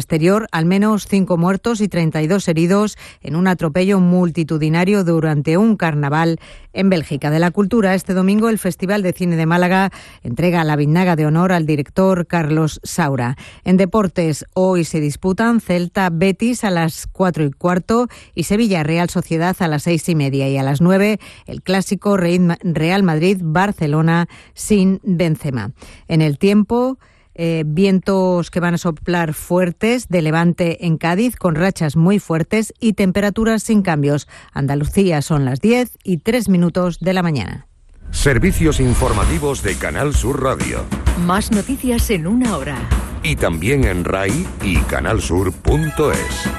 exterior, al menos cinco muertos y 32 heridos en un atropello multitudinario durante un carnaval en Bélgica. De la cultura, este domingo el Festival de Cine de Málaga entrega la vinaga de honor al director Carlos Saura. En deportes, hoy se disputan Celta Betis a las cuatro y cuarto y Sevilla Real Sociedad a las seis y media y a las nueve el clásico Real Madrid Barcelona sin Benzema. En el tiempo, eh, vientos que van a soplar fuertes de levante en Cádiz con rachas muy fuertes y temperaturas sin cambios. Andalucía son las 10 y 3 minutos de la mañana. Servicios informativos de Canal Sur Radio. Más noticias en una hora. Y también en RAI y canalsur.es.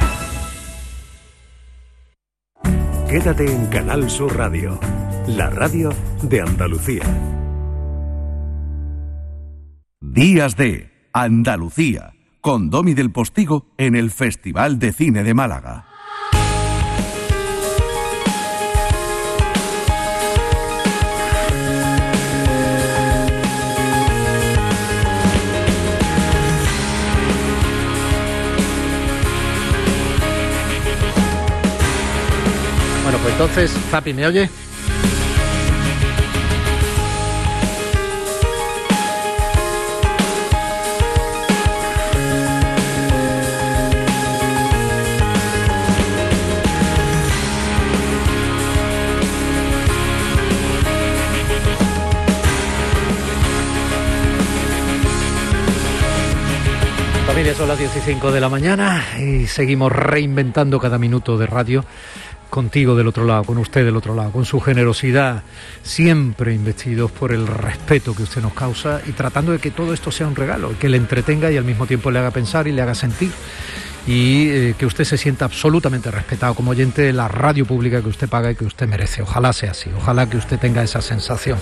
Quédate en Canal Sur Radio, la radio de Andalucía. Días de Andalucía, con Domi del Postigo en el Festival de Cine de Málaga. Bueno, pues entonces, Zapi, ¿me oye? Familia, son las 15 de la mañana y seguimos reinventando cada minuto de radio contigo del otro lado, con usted del otro lado, con su generosidad, siempre investidos por el respeto que usted nos causa y tratando de que todo esto sea un regalo, que le entretenga y al mismo tiempo le haga pensar y le haga sentir y eh, que usted se sienta absolutamente respetado como oyente de la radio pública que usted paga y que usted merece. Ojalá sea así, ojalá que usted tenga esa sensación.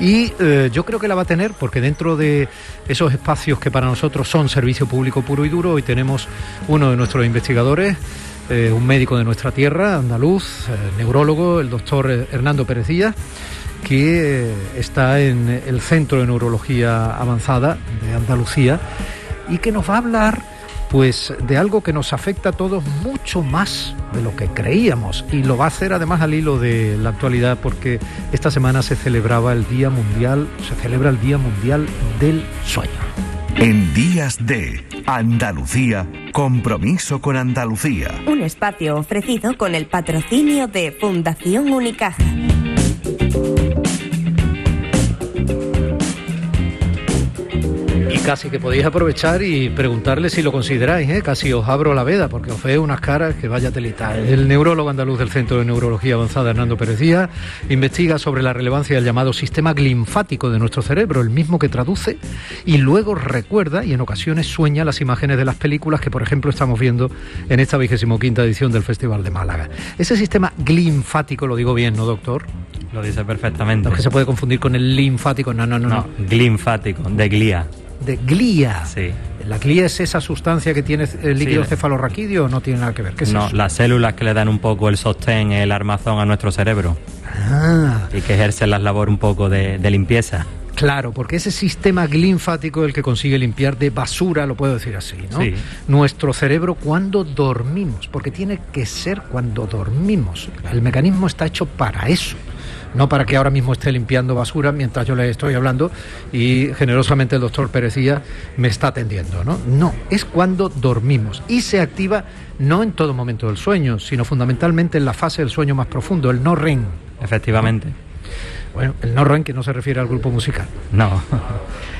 Y eh, yo creo que la va a tener porque dentro de esos espacios que para nosotros son servicio público puro y duro, hoy tenemos uno de nuestros investigadores, eh, un médico de nuestra tierra, andaluz, neurólogo, el doctor Hernando Pérez que está en el Centro de Neurología Avanzada de Andalucía y que nos va a hablar pues de algo que nos afecta a todos mucho más de lo que creíamos y lo va a hacer además al hilo de la actualidad porque esta semana se celebraba el Día Mundial, se celebra el Día Mundial del Sueño. En días de Andalucía, compromiso con Andalucía. Un espacio ofrecido con el patrocinio de Fundación Unicaja. Casi que podéis aprovechar y preguntarle si lo consideráis, ¿eh? casi os abro la veda porque os veo unas caras que vaya telita. El neurólogo andaluz del Centro de Neurología Avanzada, Hernando Pérez Díaz, investiga sobre la relevancia del llamado sistema linfático de nuestro cerebro, el mismo que traduce y luego recuerda y en ocasiones sueña las imágenes de las películas que, por ejemplo, estamos viendo en esta vigésimo quinta edición del Festival de Málaga. Ese sistema linfático, lo digo bien, ¿no, doctor? Lo dice perfectamente. No que se puede confundir con el linfático, no, no, no. No, no. linfático, de glía de glía. Sí. ¿La glía es esa sustancia que tiene el líquido cefalorraquídeo o no tiene nada que ver? no, las células que le dan un poco el sostén, el armazón a nuestro cerebro. Ah. Y que ejercen la labor un poco de, limpieza. Claro, porque ese sistema linfático es el que consigue limpiar de basura, lo puedo decir así, ¿no? Sí. Nuestro cerebro cuando dormimos, porque tiene que ser cuando dormimos. El mecanismo está hecho para eso no para que ahora mismo esté limpiando basura mientras yo le estoy hablando y generosamente el doctor Perecilla me está atendiendo, ¿no? No, es cuando dormimos y se activa no en todo momento del sueño, sino fundamentalmente en la fase del sueño más profundo, el no REM. Efectivamente. Bueno, el no REM que no se refiere al grupo musical. No.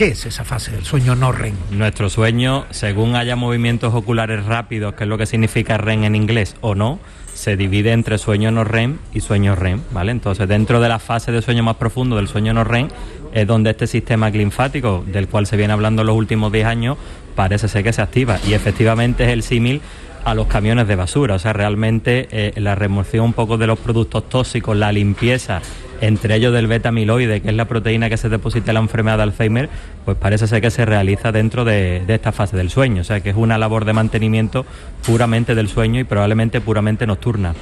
¿Qué es esa fase del sueño no REM? Nuestro sueño, según haya movimientos oculares rápidos, que es lo que significa REM en inglés, o no, se divide entre sueño no REM y sueño REM, ¿vale? Entonces, dentro de la fase de sueño más profundo del sueño no REM, es donde este sistema linfático, del cual se viene hablando los últimos 10 años, parece ser que se activa. Y efectivamente es el símil a los camiones de basura. O sea, realmente eh, la remoción un poco de los productos tóxicos, la limpieza, entre ellos del beta amiloide, que es la proteína que se deposita en la enfermedad de Alzheimer, pues parece ser que se realiza dentro de, esta fase del sueño. O sea, que es una labor de mantenimiento puramente del sueño y probablemente puramente nocturna.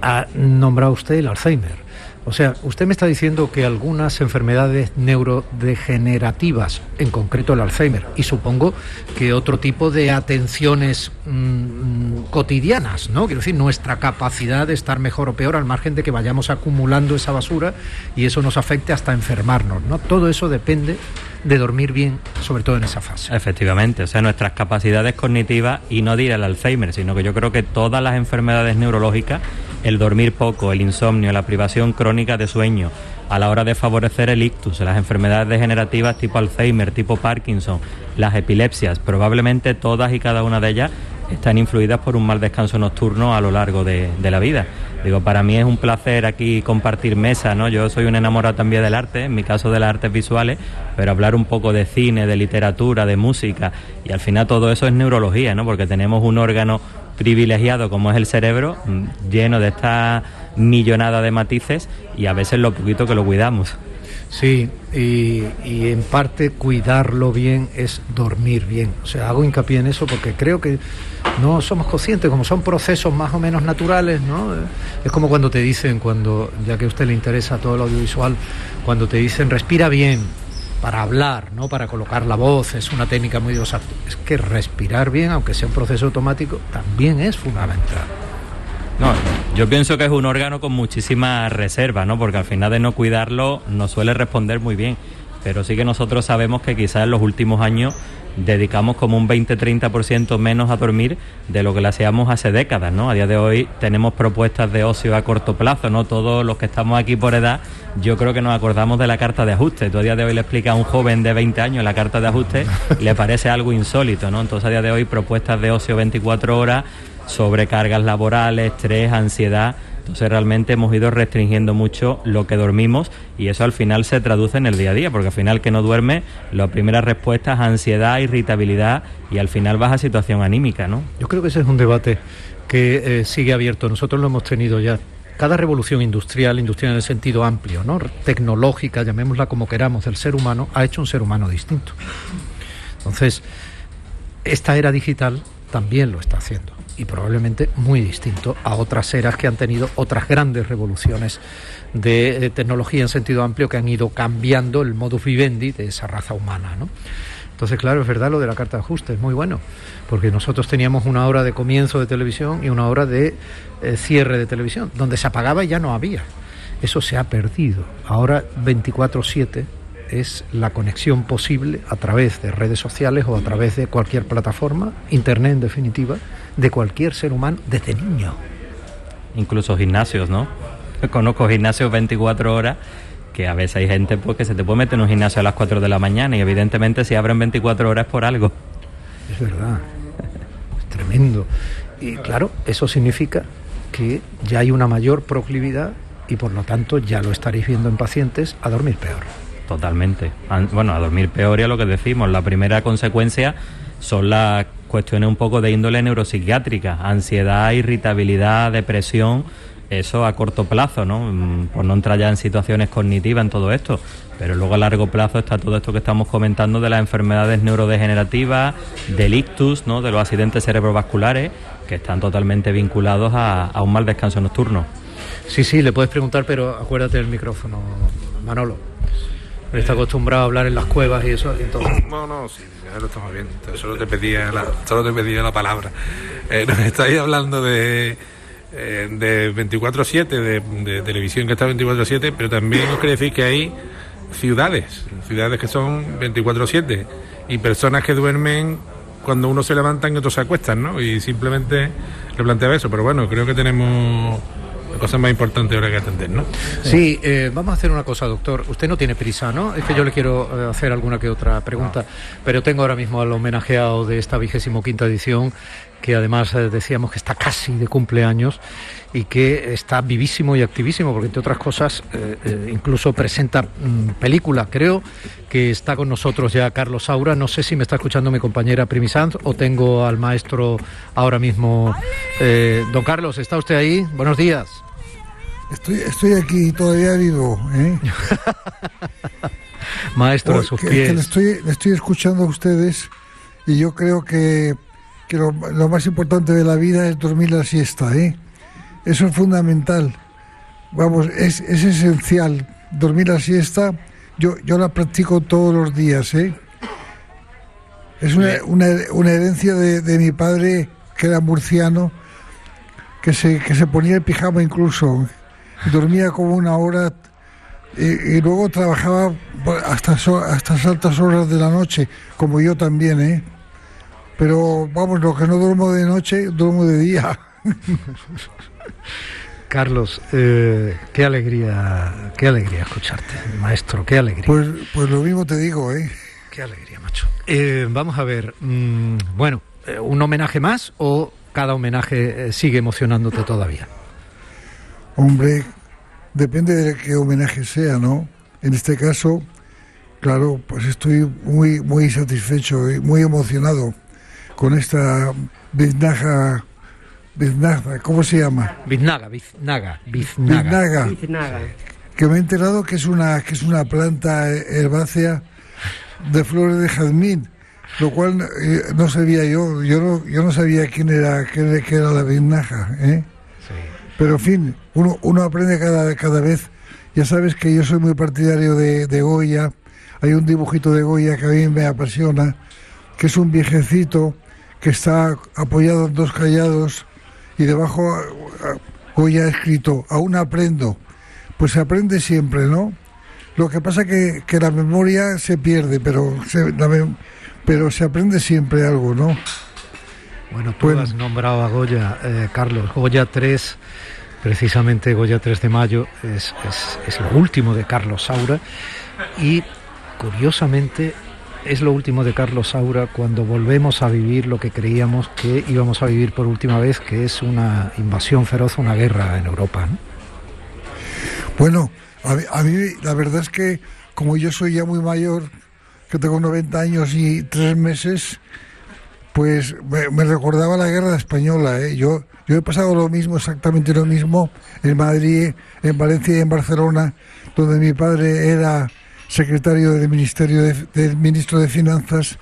Ha nombrado usted el Alzheimer. O sea, usted me está diciendo que algunas enfermedades neurodegenerativas, en concreto el Alzheimer, y supongo que otro tipo de atenciones mm, cotidianas, ¿no? Quiero decir, nuestra capacidad de estar mejor o peor al margen de que vayamos acumulando esa basura y eso nos afecte hasta enfermarnos, ¿no? Todo eso depende de dormir bien, sobre todo en esa fase. Efectivamente, o sea, nuestras capacidades cognitivas, y no diré el Alzheimer, sino que yo creo que todas las enfermedades neurológicas, el dormir poco, el insomnio, la privación crónica de sueño, a la hora de favorecer el ictus, las enfermedades degenerativas tipo Alzheimer, tipo Parkinson, las epilepsias, probablemente todas y cada una de ellas están influidas por un mal descanso nocturno a lo largo de, la vida. Digo, para mí es un placer aquí compartir mesa, ¿no? Yo soy un enamorado también del arte, en mi caso de las artes visuales, pero hablar un poco de cine, de literatura, de música, y al final todo eso es neurología, ¿no? Porque tenemos un órgano privilegiado como es el cerebro, mm, lleno de esta millonada de matices y a veces lo poquito que lo cuidamos. Sí, y, en parte cuidarlo bien es dormir bien. O sea, hago hincapié en eso porque creo que no somos conscientes, como son procesos más o menos naturales, ¿no? Es como cuando te dicen, cuando, ya que a usted le interesa todo el audiovisual, cuando te dicen respira bien para hablar, ¿no? Para colocar la voz, es una técnica muy diversa. Es que respirar bien, aunque sea un proceso automático, también es fundamental. No, yo pienso que es un órgano con muchísima reserva, ¿no? Porque al final de no cuidarlo no suele responder muy bien. Pero sí que nosotros sabemos que quizás en los últimos años dedicamos como un 20-30% menos a dormir de lo que le hacíamos hace décadas, ¿no? A día de hoy tenemos propuestas de ocio a corto plazo, ¿no? Todos los que estamos aquí por edad, yo creo que nos acordamos de la carta de ajuste. Tú a día de hoy le explicas a un joven de 20 años la carta de ajuste, le parece algo insólito, ¿no? Entonces a día de hoy propuestas de ocio 24 horas sobrecargas laborales, estrés, ansiedad. Entonces realmente hemos ido restringiendo mucho lo que dormimos y eso al final se traduce en el día a día, porque al final que no duerme, la primera respuesta es ansiedad, irritabilidad y al final baja situación anímica, ¿no? Yo creo que ese es un debate que eh, sigue abierto. Nosotros lo hemos tenido ya. Cada revolución industrial, industrial en el sentido amplio, ¿no? tecnológica, llamémosla como queramos, del ser humano, ha hecho un ser humano distinto. Entonces, esta era digital también lo está haciendo y probablemente muy distinto a otras eras que han tenido otras grandes revoluciones de, tecnología en sentido amplio que han ido cambiando el modus vivendi de esa raza humana. ¿no? Entonces, claro, es verdad lo de la carta de ajuste, es muy bueno, porque nosotros teníamos una hora de comienzo de televisión y una hora de eh, cierre de televisión, donde se apagaba y ya no había. Eso se ha perdido. Ahora 24/7 es la conexión posible a través de redes sociales o a través de cualquier plataforma, Internet en definitiva, de cualquier ser humano desde niño. Incluso gimnasios, ¿no? Conozco gimnasios 24 horas que a veces hay gente pues, que se te puede meter en un gimnasio a las 4 de la mañana y evidentemente si abren 24 horas es por algo. Es verdad, es tremendo. Y claro, eso significa que ya hay una mayor proclividad y por lo tanto ya lo estaréis viendo en pacientes a dormir peor. Totalmente. Bueno, a dormir peor y a lo que decimos. La primera consecuencia son las cuestiones un poco de índole neuropsiquiátrica, ansiedad, irritabilidad, depresión, eso a corto plazo, ¿no? Mm, por no entrar ya en situaciones cognitivas en todo esto. Pero luego a largo plazo está todo esto que estamos comentando de las enfermedades neurodegenerativas, del ictus, ¿no? De los accidentes cerebrovasculares, que están totalmente vinculados a, a un mal descanso nocturno. Sí, sí, le puedes preguntar, pero acuérdate del micrófono, Manolo. Está acostumbrado a hablar en las cuevas y eso, entonces... No, no, sí, ya lo estamos viendo. Solo te pedía la, solo te pedía la palabra. Eh, nos estáis hablando de, eh, de 24-7, de, televisión que está 24-7, pero también os quería decir que hay ciudades, ciudades que son 24-7 y personas que duermen cuando uno se levanta y otros se acuestan, ¿no? Y simplemente le planteaba eso, pero bueno, creo que tenemos cosas más importantes ahora que atender, ¿no? Sí, eh, vamos a hacer una cosa, doctor. Usted no tiene prisa, ¿no? Es que yo le quiero eh, hacer alguna que otra pregunta, pero tengo ahora mismo al homenajeado de esta vigésimo quinta edición, que además eh, decíamos que está casi de cumpleaños y que está vivísimo y activísimo, porque entre otras cosas eh, eh, incluso presenta mm, película. Creo que está con nosotros ya Carlos Saura. No sé si me está escuchando mi compañera Primisanz o tengo al maestro ahora mismo. Don Carlos, ¿está usted ahí? Buenos días. Estoy, estoy aquí todavía vivo. maestro, a sus pies. que le estoy, le estoy escuchando a ustedes y yo creo que, que lo, lo más importante de la vida es dormir la siesta, ¿eh? Eso es fundamental, vamos, es, es esencial. Dormir la siesta, yo, yo la practico todos los días, ¿eh? Es una, una, una herencia de, de, mi padre, que era murciano, que se, que se ponía el pijama incluso. Dormía como una hora y, y luego trabajaba hasta, hasta altas horas de la noche, como yo también, ¿eh? Pero vamos, lo que no duermo de noche, duermo de día. Carlos, eh, qué alegría, qué alegría escucharte, maestro, qué alegría. Pues, pues lo mismo te digo, ¿eh? Qué alegría, macho. Eh, vamos a ver, mmm, bueno, eh, ¿un homenaje más o cada homenaje eh, sigue emocionándote todavía? Hombre, depende de qué homenaje sea, ¿no? En este caso, claro, pues estoy muy, muy satisfecho y muy emocionado con esta biznaja Biznaga, ¿cómo se llama? Biznaga, biznaga, biznaga. biznaga. Que me he enterado que es una que es una planta herbácea de flores de jazmín, lo cual eh, no sabía yo, yo no, yo no sabía quién era quién, era la biznaga, ¿eh? Sí. Pero en fin, uno, uno aprende cada, cada vez. Ya sabes que yo soy muy partidario de, de Goya. Hay un dibujito de Goya que a mí me apasiona, que es un viejecito que está apoyado en dos callados y debajo hoy ha escrito, aún aprendo. Pues se aprende siempre, ¿no? Lo que pasa que, que la memoria se pierde, pero se, la, pero se aprende siempre algo, ¿no? Bueno, tú bueno. has nombrado a Goya, eh, Carlos. Goya 3, precisamente Goya 3 de mayo, es, es, es lo último de Carlos Saura. Y curiosamente es lo último de Carlos Saura cuando volvemos a vivir lo que creíamos que íbamos a vivir por última vez, que es una invasión feroz, una guerra en Europa. ¿no? Bueno, a mí, la verdad es que como yo soy ya muy mayor, que tengo 90 años y tres meses, pues me, me recordaba la guerra española. ¿eh? Yo, yo he pasado lo mismo, exactamente lo mismo, en Madrid, en Valencia y en Barcelona, donde mi padre era secretario del Ministerio de, del Ministro de Finanzas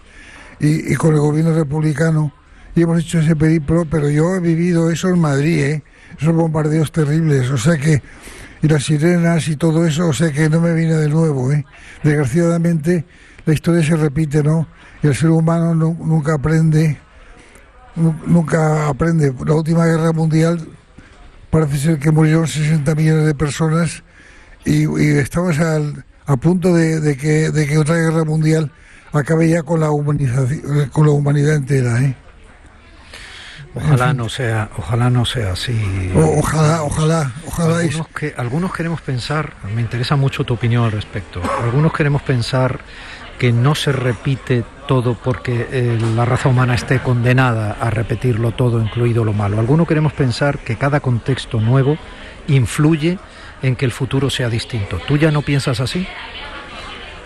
y, con el gobierno republicano y hemos hecho ese periplo, pero yo he vivido eso en Madrid, ¿eh? esos bombardeos terribles, o sea que y las sirenas y todo eso, o sea que no me viene de nuevo, ¿eh? desgraciadamente la historia se repite, ¿no? Y el ser humano no, nunca aprende, nunca aprende. La última guerra mundial parece ser que murieron 60 millones de personas y, y estamos al a punto de, de, que, de, que, otra guerra mundial acabe ya con la humanización, con la humanidad entera, ¿eh? Ojalá no sea, ojalá no sea así. O, ojalá, ojalá, ojalá. Algunos, que, algunos queremos pensar, me interesa mucho tu opinión al respecto. Algunos queremos pensar que no se repite todo porque eh, la raza humana esté condenada a repetirlo todo, incluido lo malo. Algunos queremos pensar que cada contexto nuevo influye en que el futuro sea distinto. ¿Tú ya no piensas así?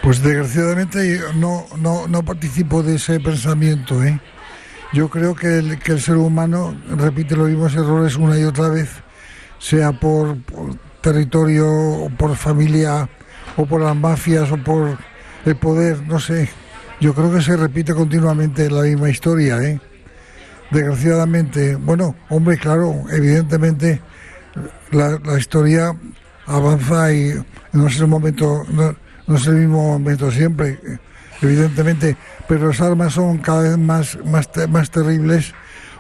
Pues desgraciadamente no, no, no participo de ese pensamiento. ¿eh? Yo creo que el, que el, ser humano repite los mismos errores una y otra vez, sea por, territorio, o por familia, o por las mafias, o por el poder, no sé. Yo creo que se repite continuamente la misma historia. ¿eh? Desgraciadamente, bueno, hombre, claro, evidentemente la historia avanza y no es el momento, no, no, es el mismo momento siempre, evidentemente, pero las armas son cada vez más, más, más terribles,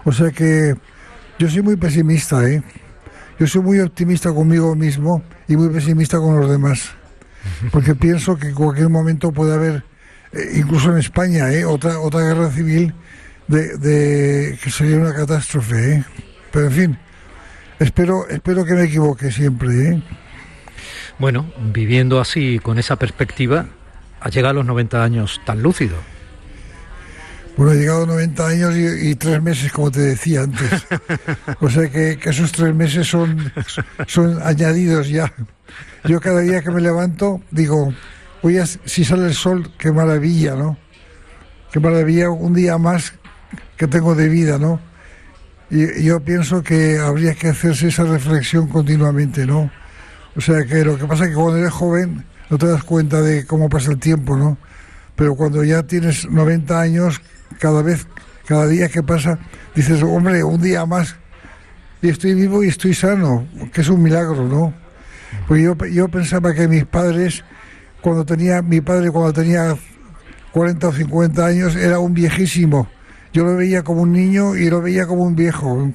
o sea que yo soy muy pesimista, ¿eh? Yo soy muy optimista conmigo mismo y muy pesimista con los demás, porque pienso que en cualquier momento puede haber, eh, incluso en España, ¿eh? otra, otra guerra civil de, de que sería una catástrofe, ¿eh? Pero en fin, espero, espero que me equivoque siempre, ¿eh? Bueno, viviendo así, con esa perspectiva, ha llegado a los 90 años tan lúcido. Bueno, he llegado a 90 años y, y, tres meses, como te decía antes. O sea que, que, esos tres meses son, son añadidos ya. Yo cada día que me levanto digo, oye, si sale el sol, qué maravilla, ¿no? Qué maravilla, un día más que tengo de vida, ¿no? Y yo pienso que habría que hacerse esa reflexión continuamente, ¿no? O sea que lo que pasa es que cuando eres joven no te das cuenta de cómo pasa el tiempo, ¿no? Pero cuando ya tienes 90 años, cada vez, cada día que pasa, dices, hombre, un día más y estoy vivo y estoy sano, que es un milagro, ¿no? Pues yo, yo pensaba que mis padres, cuando tenía, mi padre cuando tenía 40 o 50 años, era un viejísimo. Yo lo veía como un niño y lo veía como un viejo.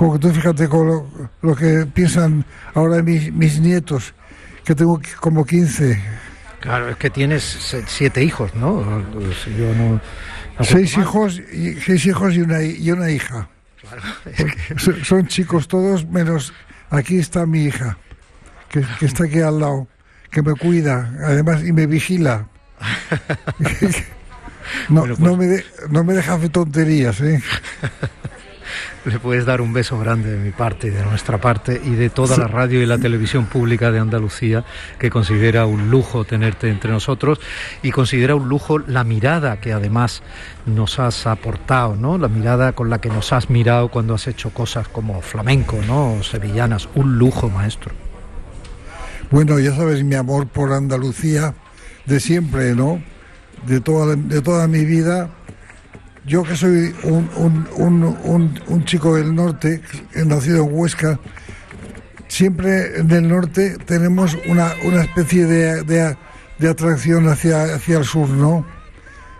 Como que tú fíjate con lo, lo que piensan ahora mis, mis nietos, que tengo como 15. Claro, es que tienes siete hijos, ¿no? Pues Yo no. no Seis hijos, y, seis hijos y una, y una hija. Son- Son chicos todos, menos aquí está mi hija, que, que está aquí al lado, que me cuida, además, y me vigila. No, Bueno, pues- no, me de- no me deja hacer tonterías, ¿eh? Le puedes dar un beso grande de mi parte y de nuestra parte y de toda la radio y la televisión pública de Andalucía, que considera un lujo tenerte entre nosotros y considera un lujo la mirada que además nos has aportado, ¿no? La mirada con la que nos has mirado cuando has hecho cosas como flamenco, ¿no? O sevillanas. Un lujo, maestro. Bueno, ya sabes mi amor por Andalucía de siempre, ¿no? De toda, de toda mi vida. Yo que soy un, un- un- un- chico del norte, nacido en Huesca, siempre en el norte tenemos una, una especie de, de- de atracción hacia, hacia el sur, ¿no?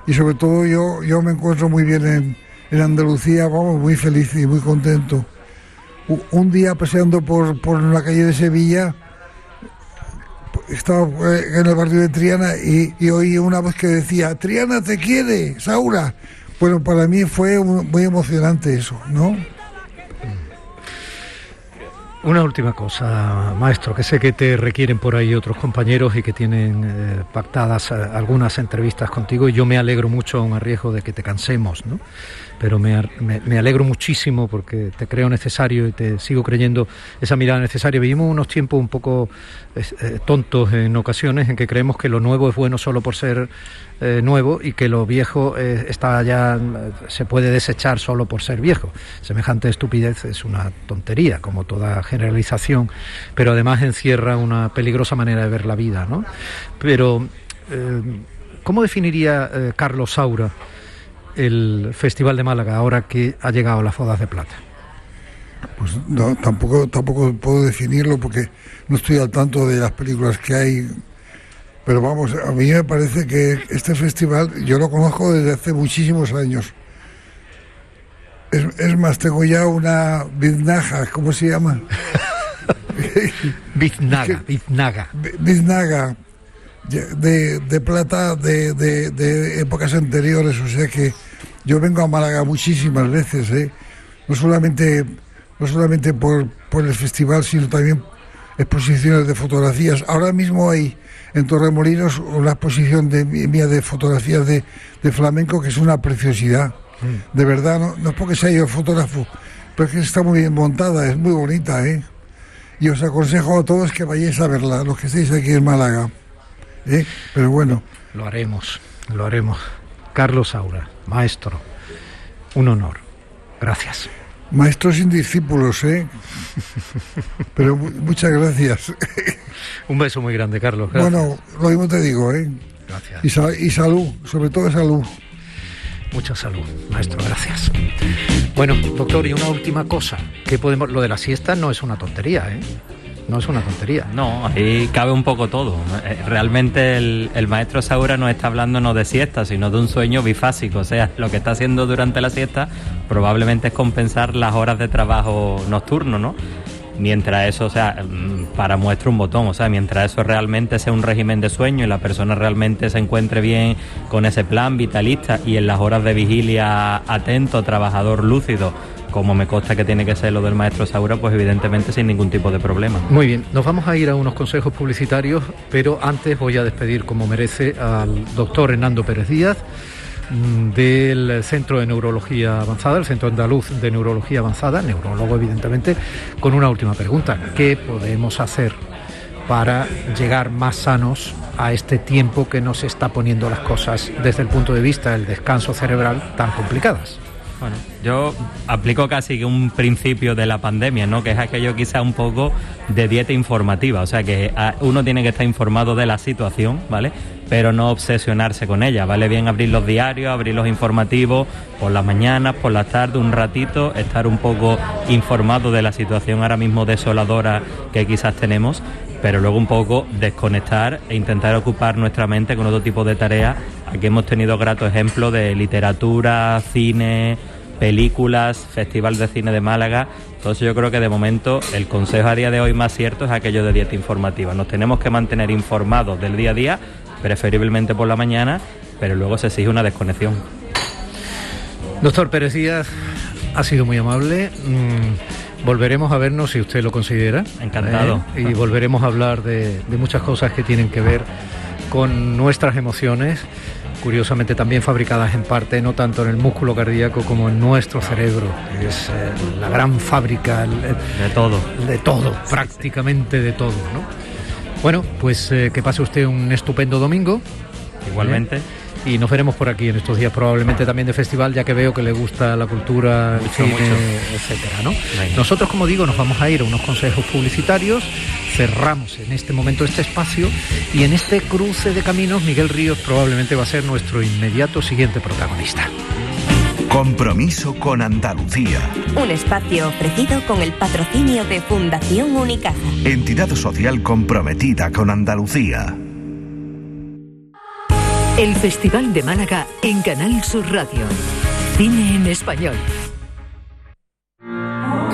Y sobre todo yo, yo me encuentro muy bien en, en Andalucía, vamos, muy feliz y muy contento. Un día paseando por, por la calle de Sevilla, estaba eh, en el barrio de Triana y, y oí una voz que decía, Triana te quiere, Saura. Bueno, para mí fue mu- muy emocionante eso, ¿no? Una última cosa, maestro, que sé que te requieren por ahí otros compañeros y que tienen eh, pactadas eh, algunas entrevistas contigo y yo me alegro mucho a un arriesgo de que te cansemos, ¿no? Pero me, me- me alegro muchísimo porque te creo necesario y te sigo creyendo esa mirada necesaria. Vivimos unos tiempos un poco eh, tontos en ocasiones en que creemos que lo nuevo es bueno solo por ser eh, nuevo y que lo viejo eh, está ya se puede desechar solo por ser viejo. Semejante estupidez es una tontería, como toda generalización, pero además encierra una peligrosa manera de ver la vida, ¿no? Pero eh, ¿cómo definiría Carlos Saura el Festival de Málaga ahora que ha llegado a las Fodas de Plata? Pues tampoco, tampoco puedo definirlo porque no estoy al tanto de las películas que hay. Pero vamos, a mí me parece que este festival yo lo conozco desde hace muchísimos años. Es, es más, tengo ya una biznaja, ¿cómo se llama? Biznaga, Biznaga. Bi- Biznaga de, de plata de, de- de épocas anteriores, o sea que yo vengo a Málaga muchísimas veces, ¿eh? no solamente, no solamente por, por el festival, sino también exposiciones de fotografías. Ahora mismo hay en Torremolinos una exposición de, mía de fotografías de, de flamenco que es una preciosidad. De verdad, no, no es porque sea yo fotógrafo, pero es que está muy bien montada, es muy bonita, ¿eh? Y os aconsejo a todos que vayáis a verla, los que estéis aquí en Málaga. ¿eh? Pero bueno, Lo haremos, lo haremos. Carlos Saura, maestro, un honor. Gracias. Maestros sin discípulos, ¿eh? Pero mu- muchas gracias. Un beso muy grande, Carlos. Gracias. Bueno, lo mismo te digo, ¿eh? Gracias. Y, y salud, sobre todo salud. Mucha salud, maestro, gracias. Bueno, doctor, y una última cosa. ¿Qué podemos? Lo de la siesta no es una tontería, ¿eh? No es una tontería. No, ahí cabe un poco todo. Eh, Realmente el, el maestro Saura no está hablando no de siesta, sino de un sueño bifásico. O sea, lo que está haciendo durante la siesta probablemente es compensar las horas de trabajo nocturno, ¿no? Mientras eso, o sea, mm, para muestra un botón, o sea, mientras eso realmente sea un régimen de sueño y la persona realmente se encuentre bien con ese plan vitalista y en las horas de vigilia atento, trabajador lúcido, como me consta que tiene que ser lo del maestro Saura, pues evidentemente sin ningún tipo de problema. Muy bien, nos vamos a ir a unos consejos publicitarios, pero antes voy a despedir como merece al doctor Hernando Pérez Díaz mm, del Centro de Neurología Avanzada, el Centro Andaluz de Neurología Avanzada, neurólogo evidentemente, con una última pregunta. ¿Qué podemos hacer para llegar más sanos a este tiempo que nos está poniendo las cosas desde el punto de vista del descanso cerebral tan complicadas? Bueno, yo aplico casi que un principio de la pandemia, ¿no? Que es aquello quizá un poco de dieta informativa, o sea que ah, uno tiene que estar informado de la situación, ¿vale? Pero no obsesionarse con ella, ¿vale? Bien abrir los diarios, abrir los informativos por las mañanas, por las tardes, un ratito, estar un poco informado de la situación ahora mismo desoladora que quizás tenemos pero luego un poco desconectar e intentar ocupar nuestra mente con otro tipo de tareas. Aquí hemos tenido grato ejemplo de literatura, cine, películas, Festival de Cine de Málaga. Entonces yo creo que de momento el consejo a día de hoy más cierto es aquello de dieta informativa. Nos tenemos que mantener informados del día a día, preferiblemente por la mañana, pero luego se exige una desconexión. Doctor Pérez Díaz, ha sido muy amable. Mm, volveremos a vernos si usted lo considera. Encantado. ¿eh? Y volveremos a hablar de, de muchas cosas que tienen que ver con nuestras emociones curiosamente también fabricadas en parte no tanto en el músculo cardíaco como en nuestro cerebro, que es eh, la gran fábrica de todo, de todo, prácticamente de todo, ¿no? Bueno, pues eh, que pase usted un estupendo domingo. Igualmente y nos veremos por aquí en estos días probablemente también de festival ya que veo que le gusta la cultura el cine etcétera ¿no? nosotros como digo nos vamos a ir a unos consejos publicitarios cerramos en este momento este espacio y en este cruce de caminos Miguel Ríos probablemente va a ser nuestro inmediato siguiente protagonista Compromiso con Andalucía. Un espacio ofrecido con el patrocinio de Fundación Unicaja. Entidad social comprometida con Andalucía. El Festival de Málaga en Canal Sur Radio. Cine en español.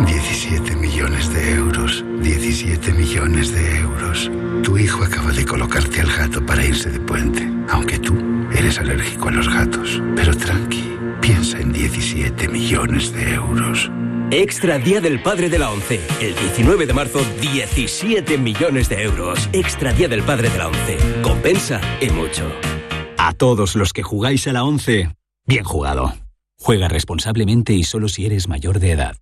17 millones de euros. 17 millones de euros. Tu hijo acaba de colocarte al gato para irse de puente. Aunque tú eres alérgico a los gatos. Pero tranqui, piensa en 17 millones de euros. Extra Día del Padre de la ONCE. El 19 de marzo, 17 millones de euros. Extra Día del Padre de la ONCE. Compensa y mucho. A todos los que jugáis a la 11, bien jugado. Juega responsablemente y solo si eres mayor de edad.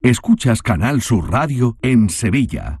Escuchas Canal Sur Radio en Sevilla.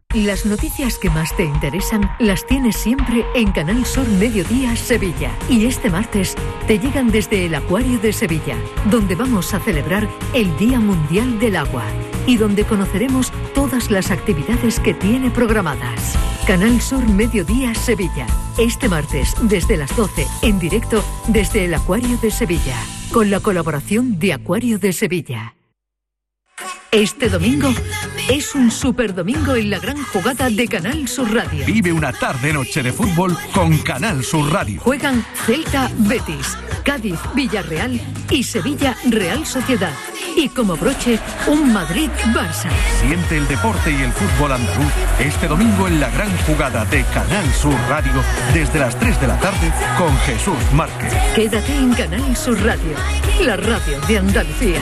Las noticias que más te interesan las tienes siempre en Canal Sur Mediodía Sevilla. Y este martes te llegan desde el Acuario de Sevilla, donde vamos a celebrar el Día Mundial del Agua y donde conoceremos todas las actividades que tiene programadas. Canal Sur Mediodía Sevilla. Este martes desde las 12 en directo desde el Acuario de Sevilla, con la colaboración de Acuario de Sevilla. Este domingo es un super domingo en la gran jugada de Canal Sur Radio. Vive una tarde-noche de fútbol con Canal Sur Radio. Juegan Celta Betis, Cádiz Villarreal y Sevilla Real Sociedad. Y como broche, un Madrid Barça. Siente el deporte y el fútbol andaluz este domingo en la gran jugada de Canal Sur Radio desde las 3 de la tarde con Jesús Márquez. Quédate en Canal Sur Radio, la radio de Andalucía.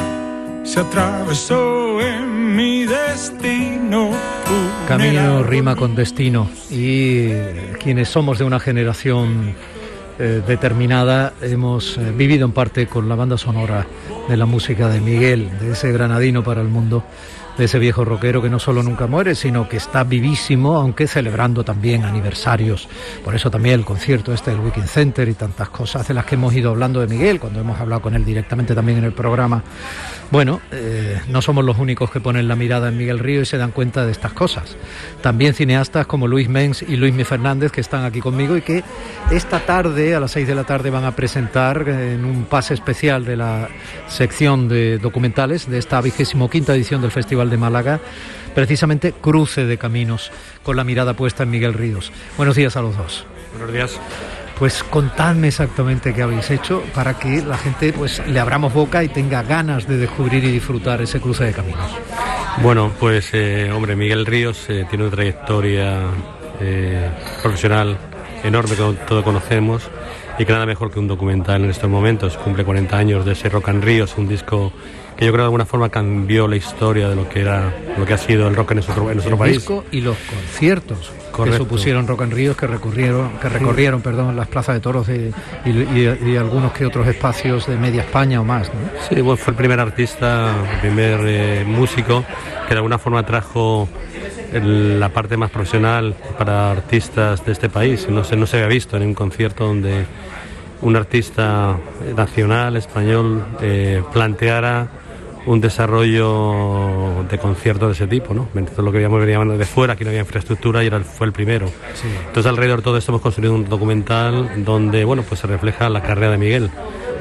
se atravesó en mi destino. Camino rima con destino. Y quienes somos de una generación eh, determinada hemos eh, vivido en parte con la banda sonora de la música de Miguel, de ese granadino para el mundo de ese viejo rockero que no solo nunca muere, sino que está vivísimo, aunque celebrando también aniversarios. Por eso también el concierto este del Weekend Center y tantas cosas de las que hemos ido hablando de Miguel, cuando hemos hablado con él directamente también en el programa. Bueno, eh, no somos los únicos que ponen la mirada en Miguel Río y se dan cuenta de estas cosas. También cineastas como Luis Mens y Luis Mi Fernández que están aquí conmigo y que esta tarde, a las 6 de la tarde, van a presentar en un pase especial de la sección de documentales de esta vigésimo quinta edición del Festival de Málaga, precisamente Cruce de Caminos, con la mirada puesta en Miguel Ríos. Buenos días a los dos. Buenos días. Pues contadme exactamente qué habéis hecho para que la gente pues le abramos boca y tenga ganas de descubrir y disfrutar ese cruce de caminos. Bueno, pues eh, hombre, Miguel Ríos eh, tiene una trayectoria eh, profesional enorme que todos conocemos y que nada mejor que un documental en estos momentos. Cumple 40 años de ese Rock and Ríos, un disco que yo creo de alguna forma cambió la historia de lo que era lo que ha sido el rock en nuestro, en nuestro el país. Disco y los conciertos Correcto. que supusieron Rock en Ríos que recurrieron, que recorrieron, perdón, las plazas de toros de- y, y- y algunos que otros espacios de media España o más. ¿no? Sí, bueno, fue el primer artista, el primer eh, músico que de alguna forma trajo el- la parte más profesional para artistas de este país. No se, no se había visto en un concierto donde un artista nacional, español, eh, planteara un desarrollo de concierto de ese tipo, ¿no? Entonces lo que veíamos venía de fuera, aquí no había infraestructura y era, fue el primero. Entonces alrededor de todo esto hemos construido un documental donde, bueno, pues se refleja la carrera de Miguel.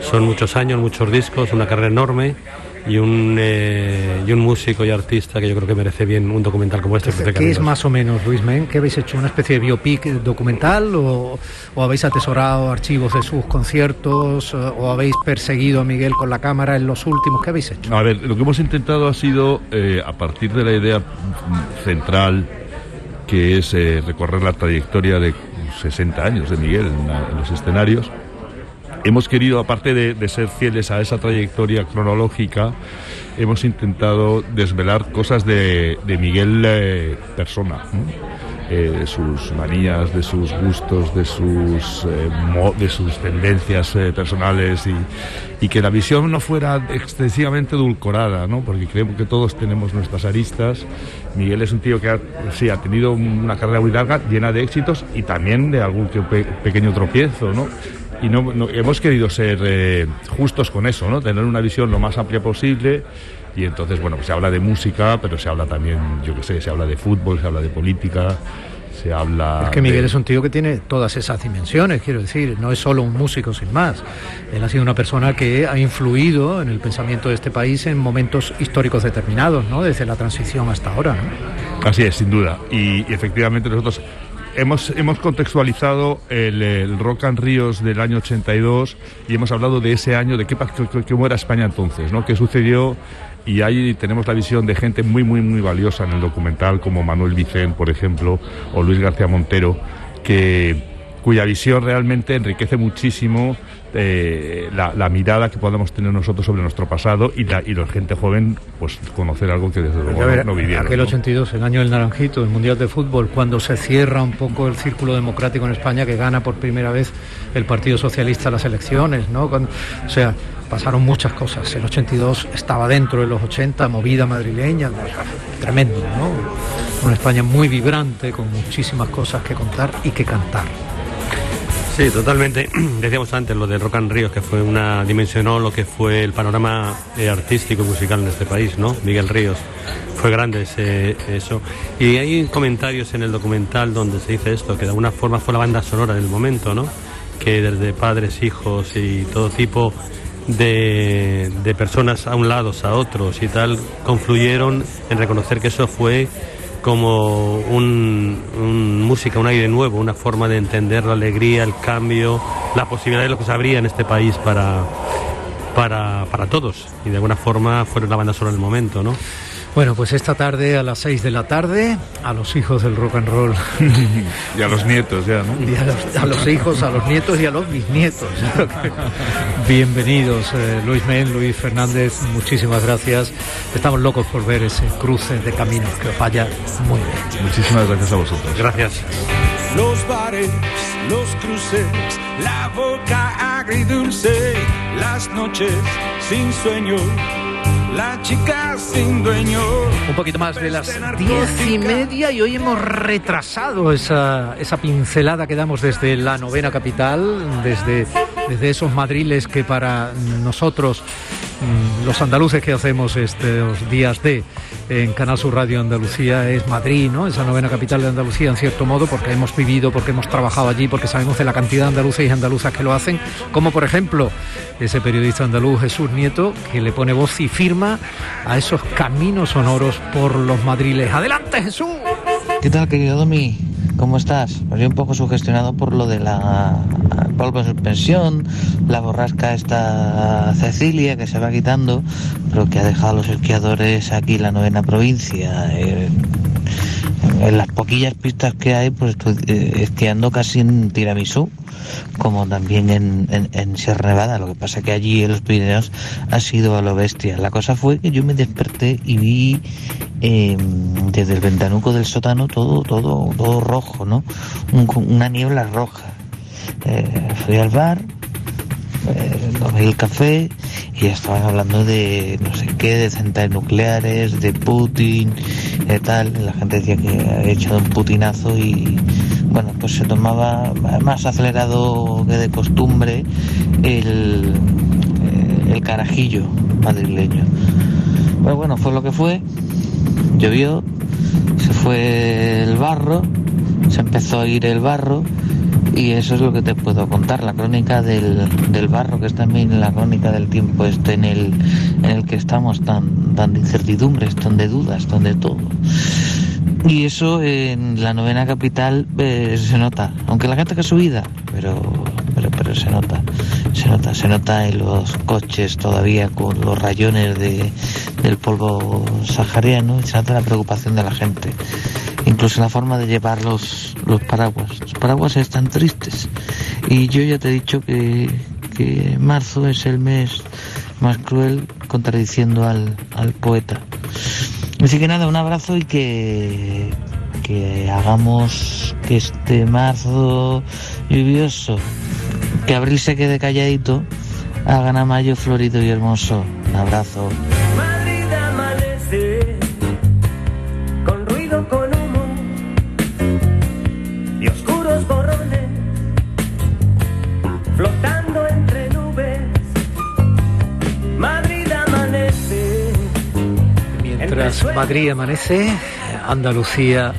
Son muchos años, muchos discos, una carrera enorme y un, eh, y un músico y artista que yo creo que merece bien un documental como este. De ¿Qué es más o menos, Luis Men? ¿Qué habéis hecho? ¿Una especie de biopic documental o, o habéis atesorado archivos de sus conciertos eh, o habéis perseguido a Miguel con la cámara en los últimos? ¿Qué habéis hecho? A ver, lo que hemos intentado ha sido, eh, a partir de la idea central, que es eh, recorrer la trayectoria de 60 años de Miguel en, la- en los escenarios, hemos querido, aparte de, de ser fieles a esa trayectoria cronológica, hemos intentado desvelar cosas de, de Miguel eh, persona. ¿no? Eh, de sus manías, de sus gustos, de sus, eh, de sus tendencias personales y, y que la visión no fuera excesivamente edulcorada, ¿no? porque creemos que todos tenemos nuestras aristas. Miguel es un tío que ha, sí, ha tenido una carrera muy larga, llena de éxitos y también de algún que pe- pequeño tropiezo. ¿no? Y no, no- hemos querido ser eh, justos con eso, ¿no? tener una visión lo más amplia posible. Y entonces, bueno, pues se habla de música, pero se habla también, yo qué sé, se habla de fútbol, se habla de política, se habla... Es que Miguel de- es un tío que tiene todas esas dimensiones, quiero decir, no es solo un músico sin más. Él ha sido una persona que ha influido en el pensamiento de este país en momentos históricos determinados, ¿no? Desde la transición hasta ahora, ¿no? Así es, sin duda. Y, y efectivamente nosotros hemos, hemos contextualizado el, Rock and Ríos del año 82 y hemos hablado de ese año, de qué, cómo era España entonces, ¿no? qué sucedió. Y ahí tenemos la visión de gente muy, muy, muy valiosa en el documental, como Manuel Vicent, por ejemplo, o Luis García Montero, que, cuya visión realmente enriquece muchísimo eh, la, la mirada que podamos tener nosotros sobre nuestro pasado y la, y la gente joven, pues conocer algo que desde luego ver, no, vivieron. aquel ¿no? 82, el año del Naranjito, el Mundial de Fútbol, cuando se cierra un poco el círculo democrático en España, que gana por primera vez el Partido Socialista las elecciones, ¿no? Cuando- o sea, pasaron muchas cosas. El 82 estaba dentro de los 80, movida madrileña, tremendo, ¿no? Una España muy vibrante, con muchísimas cosas que contar y que cantar. Sí, totalmente. Decíamos antes lo del Rock and Ríos, que fue una dimensionó lo que fue el panorama eh, artístico y musical en este país, ¿no? Miguel Ríos. Fue grande ese, eso. Y hay comentarios en el documental donde se dice esto, que de alguna forma fue la banda sonora del momento, ¿no? Que desde padres, hijos y todo tipo de, de personas a un lado, a otros y tal, confluyeron en reconocer que eso fue como un, música, un aire nuevo, una forma de entender la alegría, el cambio, la posibilidad de lo que se abría en este país para, para, para todos. Y de alguna forma fueron la banda sonora del momento, ¿no? Bueno, pues esta tarde a las 6 de la tarde, a los hijos del rock and roll. y a los nietos ya, ¿no? Y a los, a los hijos, a los nietos y a los bisnietos. Bienvenidos, eh, Luis Men, Luis Fernández, muchísimas gracias. Estamos locos por ver ese cruce de caminos, que os vaya muy bien. Muchísimas gracias a vosotros. Gracias. los bares, los cruces, la boca agridulce, las noches sin sueño, la chica sin dueño. Un poquito más de las diez y media y hoy hemos retrasado esa, esa pincelada que damos desde la novena capital, desde, desde esos madriles que para nosotros, mm, los andaluces que hacemos estos días de en Canal Sur Radio Andalucía es Madrid, ¿no? Esa novena capital de Andalucía en cierto modo, porque hemos vivido, porque hemos trabajado allí, porque sabemos de la cantidad de andaluces y andaluzas que lo hacen, como por ejemplo ese periodista andaluz Jesús Nieto, que le pone voz y firma a esos caminos sonoros por los madriles. ¡Adelante, Jesús! ¿Qué tal, querido Domi? ¿Cómo estás? Pues yo un poco sugestionado por lo de la polvo en suspensión, la borrasca esta Cecilia que se va quitando, pero que ha dejado a los esquiadores aquí la novena provincia. En las poquillas pistas que hay, pues estoy eh, esquiando casi en tiramisú, como también en, en- en Sierra Nevada. Lo que pasa que allí en los Pirineos ha sido a lo bestia. La cosa fue que yo me desperté y vi eh, desde el ventanuco del sótano todo, todo, todo rojo, ¿no? Un- una niebla roja. Eh, fui al bar, eh, el café y estaban hablando de no sé qué, de centrales nucleares, de Putin, de tal. La gente decía que había echado un putinazo y bueno, pues se tomaba más acelerado que de costumbre el, eh, el carajillo madrileño. Pero bueno, fue lo que fue, llovió, se fue el barro, se empezó a ir el barro y eso es lo que te puedo contar, la crónica del, del barro, que es también la crónica del tiempo este en el, en el que estamos, tan, tan de incertidumbres, tan de dudas, tan de todo. Y eso en la novena capital eh, se nota, aunque la gente que subida, pero, pero, se nota, se nota, se nota en los coches todavía con los rayones de, del polvo sahariano, se nota la preocupación de la gente, incluso la forma de llevar los, los paraguas. Los paraguas están tristes y yo ya te he dicho que, que marzo es el mes más cruel contradiciendo al, al poeta. Así que nada, un abrazo y que, que hagamos que este marzo lluvioso, que abril se quede calladito, hagan a mayo florido y hermoso. Un abrazo. Madrid amanece con ruido, con humo y oscuros borrones flotando entre nubes. Madrid amanece. Mientras Madrid amanece, Andalucía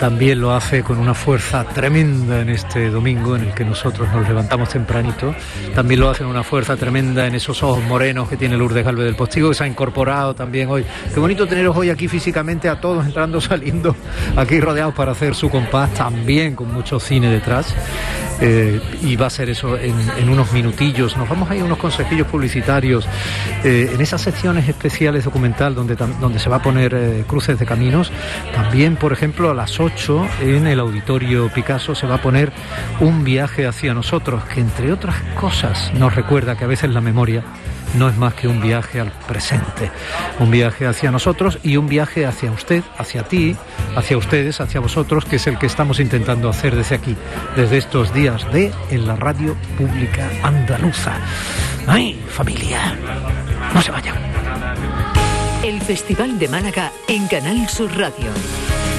también lo hace con una fuerza tremenda en este domingo en el que nosotros nos levantamos tempranito. También lo hace con una fuerza tremenda en esos ojos morenos que tiene Lourdes Galvez del Postigo, que se ha incorporado también hoy. Qué bonito teneros hoy aquí físicamente a todos entrando, saliendo, aquí rodeados para hacer su compás, también con mucho cine detrás. Eh, y va a ser eso en, unos minutillos. Nos vamos a ir a unos consejillos publicitarios eh, en esas secciones especiales documental donde, donde se va a poner eh, cruces de caminos. También, por ejemplo, a las 8 en el auditorio Picasso se va a poner un viaje hacia nosotros, que entre otras cosas nos recuerda que a veces la memoria no es más que un viaje al presente, un viaje hacia nosotros y un viaje hacia usted, hacia ti, hacia ustedes, hacia vosotros, que es el que estamos intentando hacer desde aquí, desde estos días de en la radio pública andaluza. ¡Ay, familia! No se vayan. El Festival de Málaga en Canal Sur Radio.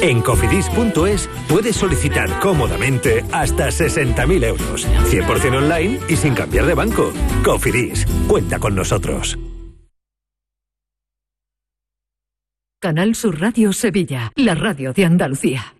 En cofidis.es puedes solicitar cómodamente hasta 60.000 euros, 100% online y sin cambiar de banco. Cofidis, cuenta con nosotros. Canal Sur Radio Sevilla, la radio de Andalucía.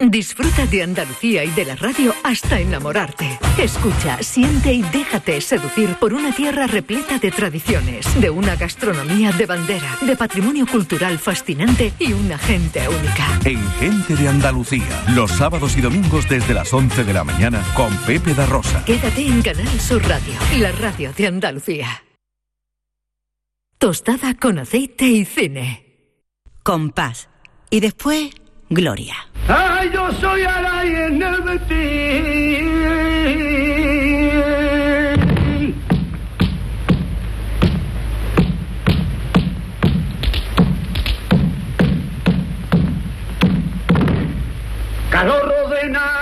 Disfruta de Andalucía y de la radio hasta enamorarte. Escucha, siente y déjate seducir por una tierra repleta de tradiciones, de una gastronomía de bandera, de patrimonio cultural fascinante y una gente única. En Gente de Andalucía, los sábados y domingos desde las 11 de la mañana con Pepe da Rosa. Quédate en Canal Sur Radio, la radio de Andalucía. Tostada con aceite y cine. Compás. Y después, Gloria. Ay, yo soy en el. Calor ordenado.